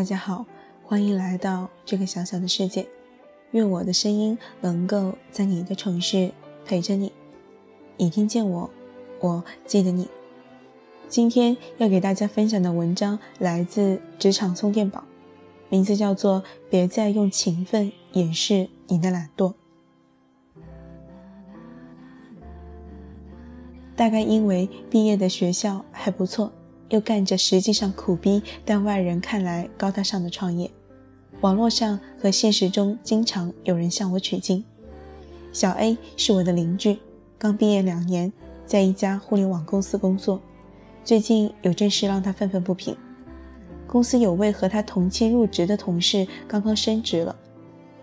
大家好，欢迎来到这个小小的世界。愿我的声音能够在你的城市陪着你。你听见我，我记得你。今天要给大家分享的文章来自职场充电宝，名字叫做《别再用勤奋掩饰你的懒惰》。大概因为毕业的学校还不错。又干着实际上苦逼，但外人看来高大上的创业。网络上和现实中经常有人向我取经。小 A 是我的邻居，刚毕业两年，在一家互联网公司工作。最近有件事让他愤愤不平：公司有位和他同期入职的同事刚刚升职了，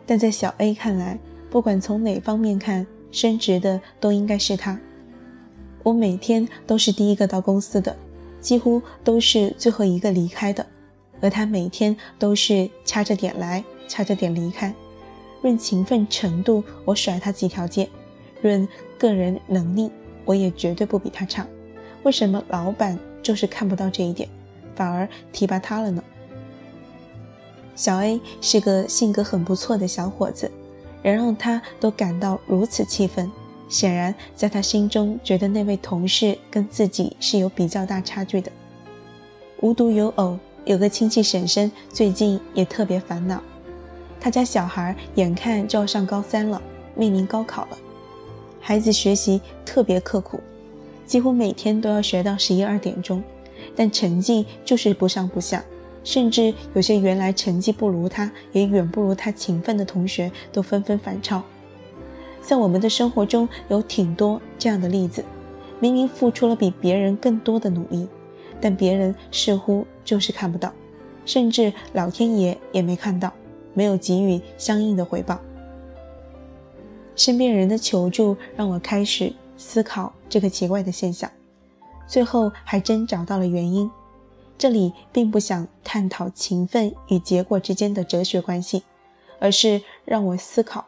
但在小 A 看来，不管从哪方面看，升职的都应该是他。我每天都是第一个到公司的。几乎都是最后一个离开的，而他每天都是掐着点来，掐着点离开。论勤奋程度，我甩他几条街；论个人能力，我也绝对不比他差。为什么老板就是看不到这一点，反而提拔他了呢？小 A 是个性格很不错的小伙子，人让他都感到如此气愤。显然，在他心中，觉得那位同事跟自己是有比较大差距的。无独有偶，有个亲戚婶婶最近也特别烦恼。他家小孩眼看就要上高三了，面临高考了。孩子学习特别刻苦，几乎每天都要学到十一二点钟，但成绩就是不上不下，甚至有些原来成绩不如他，也远不如他勤奋的同学都纷纷反超。在我们的生活中有挺多这样的例子，明明付出了比别人更多的努力，但别人似乎就是看不到，甚至老天爷也没看到，没有给予相应的回报。身边人的求助让我开始思考这个奇怪的现象，最后还真找到了原因。这里并不想探讨勤奋与结果之间的哲学关系，而是让我思考。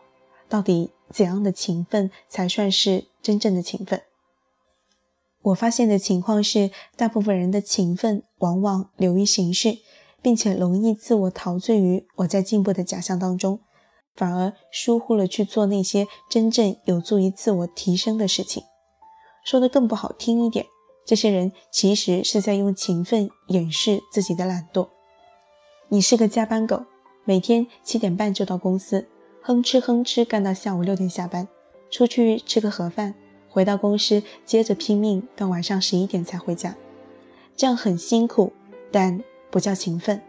到底怎样的勤奋才算是真正的勤奋？我发现的情况是，大部分人的勤奋往往流于形式，并且容易自我陶醉于我在进步的假象当中，反而疏忽了去做那些真正有助于自我提升的事情。说的更不好听一点，这些人其实是在用勤奋掩饰自己的懒惰。你是个加班狗，每天七点半就到公司。哼哧哼哧干到下午六点下班，出去吃个盒饭，回到公司接着拼命到晚上十一点才回家，这样很辛苦，但不叫勤奋。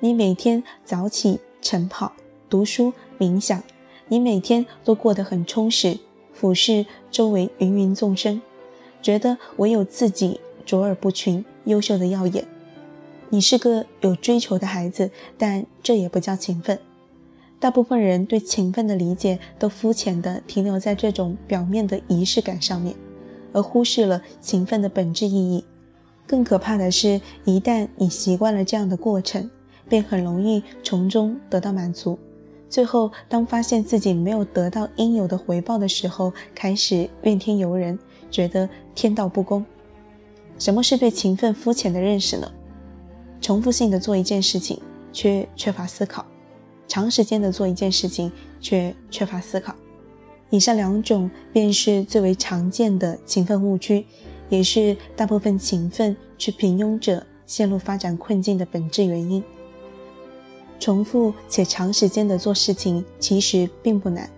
你每天早起晨跑、读书、冥想，你每天都过得很充实，俯视周围芸芸众生，觉得唯有自己卓尔不群、优秀的耀眼。你是个有追求的孩子，但这也不叫勤奋。大部分人对勤奋的理解都肤浅地停留在这种表面的仪式感上面，而忽视了勤奋的本质意义。更可怕的是，一旦你习惯了这样的过程，便很容易从中得到满足。最后，当发现自己没有得到应有的回报的时候，开始怨天尤人，觉得天道不公。什么是对勤奋肤浅的认识呢？重复性的做一件事情，却缺乏思考。长时间的做一件事情，却缺乏思考，以上两种便是最为常见的勤奋误区，也是大部分勤奋却平庸者陷入发展困境的本质原因。重复且长时间的做事情其实并不难，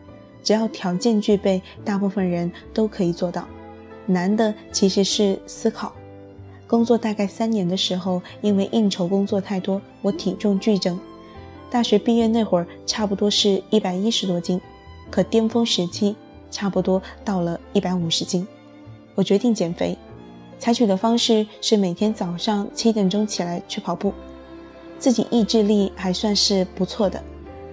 只要条件具备，大部分人都可以做到。难的其实是思考。工作大概三年的时候，因为应酬工作太多，我体重剧增。大学毕业那会儿，差不多是一百一十多斤，可巅峰时期差不多到了一百五十斤。我决定减肥，采取的方式是每天早上七点钟起来去跑步。自己意志力还算是不错的，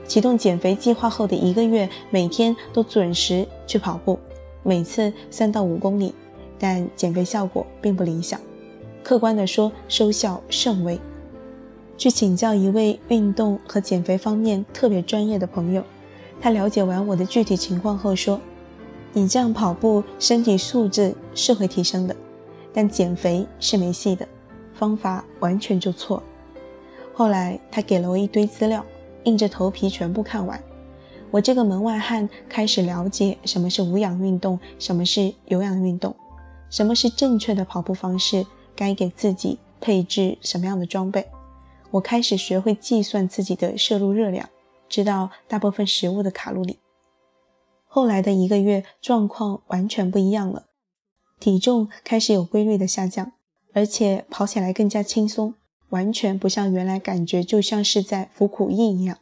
启动减肥计划后的一个月，每天都准时去跑步，每次三到五公里，但减肥效果并不理想。客观的说，收效甚微。去请教一位运动和减肥方面特别专业的朋友，他了解完我的具体情况后说：“你这样跑步，身体素质是会提升的，但减肥是没戏的，方法完全就错。”后来他给了我一堆资料，硬着头皮全部看完。我这个门外汉开始了解什么是无氧运动，什么是有氧运动，什么是正确的跑步方式，该给自己配置什么样的装备。我开始学会计算自己的摄入热量，知道大部分食物的卡路里。后来的一个月，状况完全不一样了，体重开始有规律的下降，而且跑起来更加轻松，完全不像原来感觉就像是在服苦役一样。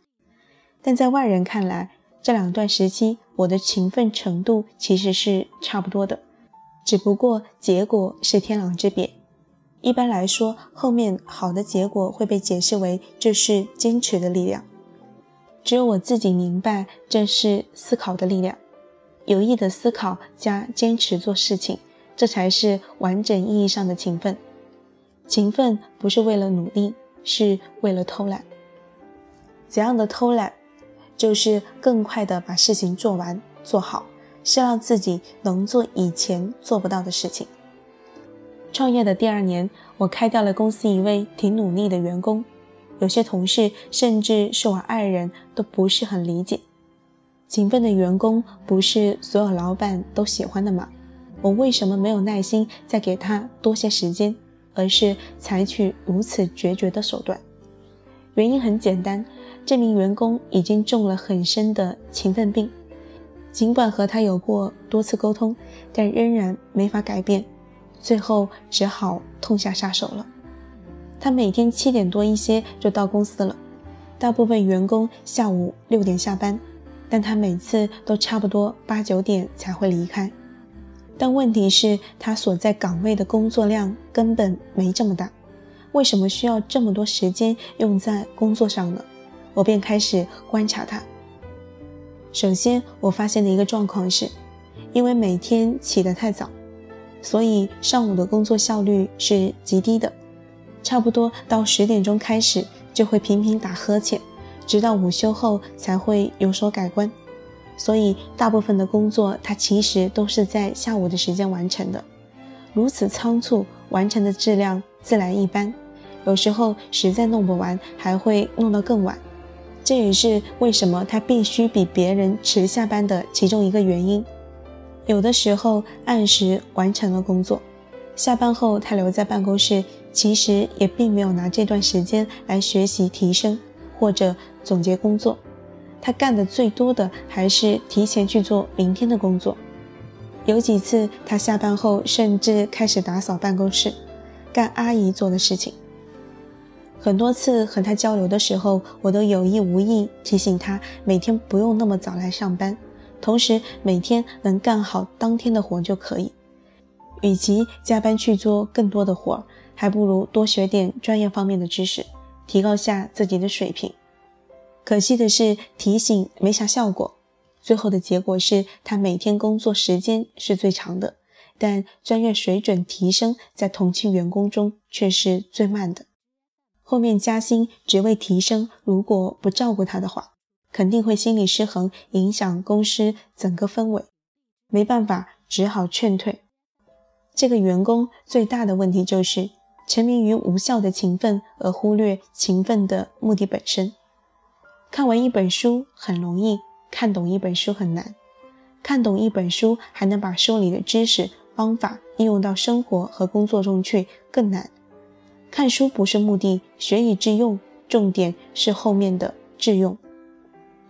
但在外人看来，这两段时期我的勤奋程度其实是差不多的，只不过结果是天壤之别。一般来说，后面好的结果会被解释为这是坚持的力量。只有我自己明白，这是思考的力量，有意的思考加坚持做事情，这才是完整意义上的勤奋。勤奋不是为了努力，是为了偷懒。怎样的偷懒？就是更快的把事情做完做好，是让自己能做以前做不到的事情。创业的第二年，我开掉了公司一位挺努力的员工，有些同事甚至是我爱人，都不是很理解。勤奋的员工不是所有老板都喜欢的吗？我为什么没有耐心再给他多些时间，而是采取如此决绝的手段？原因很简单，这名员工已经中了很深的勤奋病，尽管和他有过多次沟通，但仍然没法改变。最后只好痛下杀手了。他每天七点多一些就到公司了，大部分员工下午六点下班，但他每次都差不多八九点才会离开。但问题是，他所在岗位的工作量根本没这么大，为什么需要这么多时间用在工作上呢？我便开始观察他。首先，我发现的一个状况是，因为每天起得太早。所以上午的工作效率是极低的，差不多到十点钟开始就会频频打呵欠，直到午休后才会有所改观。所以大部分的工作他其实都是在下午的时间完成的，如此仓促完成的质量自然一般，有时候实在弄不完还会弄到更晚。这也是为什么他必须比别人迟下班的其中一个原因。有的时候按时完成了工作，下班后他留在办公室，其实也并没有拿这段时间来学习提升或者总结工作。他干的最多的还是提前去做明天的工作。有几次他下班后甚至开始打扫办公室，干阿姨做的事情。很多次和他交流的时候，我都有意无意提醒他每天不用那么早来上班。同时，每天能干好当天的活就可以。与其加班去做更多的活，还不如多学点专业方面的知识，提高下自己的水平。可惜的是，提醒没啥效果。最后的结果是他每天工作时间是最长的，但专业水准提升在同期员工中却是最慢的。后面加薪、职位提升，如果不照顾他的话，肯定会心理失衡，影响公司整个氛围。没办法，只好劝退。这个员工最大的问题就是沉迷于无效的勤奋，而忽略勤奋的目的本身。看完一本书很容易，看懂一本书很难。看懂一本书还能把书里的知识方法应用到生活和工作中去更难。看书不是目的，学以致用，重点是后面的致用。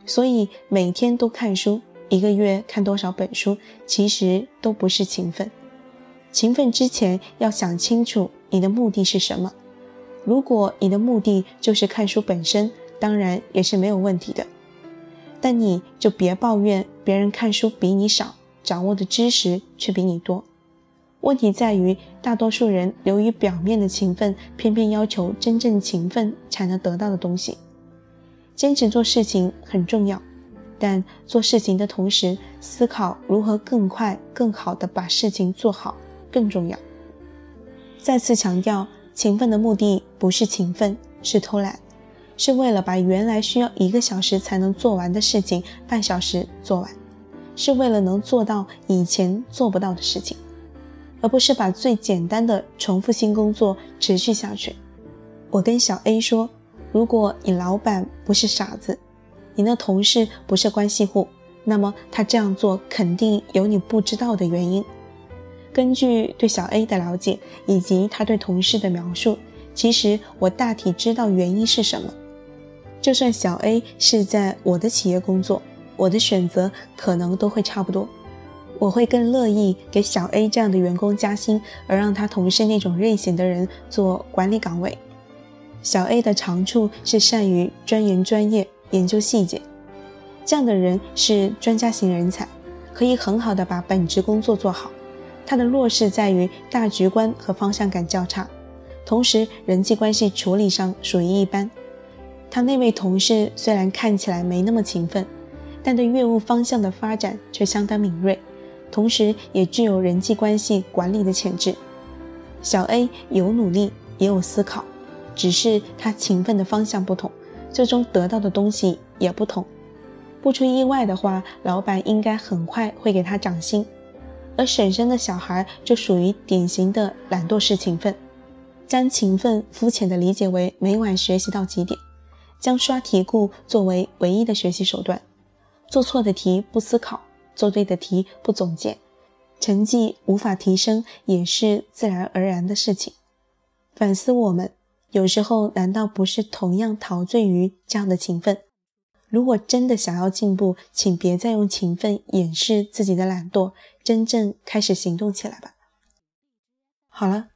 所以每天都看书，一个月看多少本书，其实都不是勤奋。勤奋之前要想清楚你的目的是什么。如果你的目的就是看书本身，当然也是没有问题的。但你就别抱怨别人看书比你少，掌握的知识却比你多。问题在于大多数人流于表面的勤奋，偏偏要求真正勤奋才能得到的东西。坚持做事情很重要，但做事情的同时，思考如何更快、更好地把事情做好更重要。再次强调，勤奋的目的不是勤奋，是偷懒，是为了把原来需要一个小时才能做完的事情半小时做完，是为了能做到以前做不到的事情，而不是把最简单的重复性工作持续下去。我跟小 A 说。如果你老板不是傻子，你的同事不是关系户，那么他这样做肯定有你不知道的原因。根据对小 A 的了解以及他对同事的描述，其实我大体知道原因是什么。就算小 A 是在我的企业工作，我的选择可能都会差不多。我会更乐意给小 A 这样的员工加薪，而让他同事那种任性的人做管理岗位。小 A 的长处是善于钻研专业、研究细节，这样的人是专家型人才，可以很好的把本职工作做好。他的弱势在于大局观和方向感较差，同时人际关系处理上属于一般。他那位同事虽然看起来没那么勤奋，但对业务方向的发展却相当敏锐，同时也具有人际关系管理的潜质。小 A 有努力，也有思考，只是他勤奋的方向不同，最终得到的东西也不同。不出意外的话，老板应该很快会给他涨薪。而婶婶的小孩就属于典型的懒惰式勤奋，将勤奋肤浅的理解为每晚学习到几点，将刷题库作为唯一的学习手段，做错的题不思考，做对的题不总结，成绩无法提升也是自然而然的事情。反思我们，有时候难道不是同样陶醉于这样的勤奋？如果真的想要进步，请别再用勤奋掩饰自己的懒惰，真正开始行动起来吧。好了，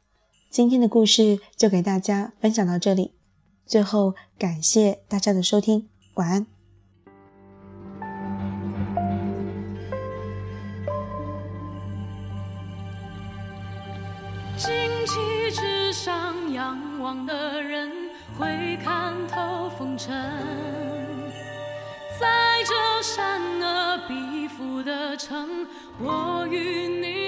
今天的故事就给大家分享到这里。最后，感谢大家的收听，晚安。旗帜上仰望的人，会看透风尘。在这山河壁伏的城，我与你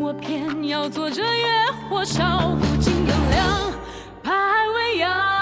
我偏要做这野火烧不尽的粮，排为阳。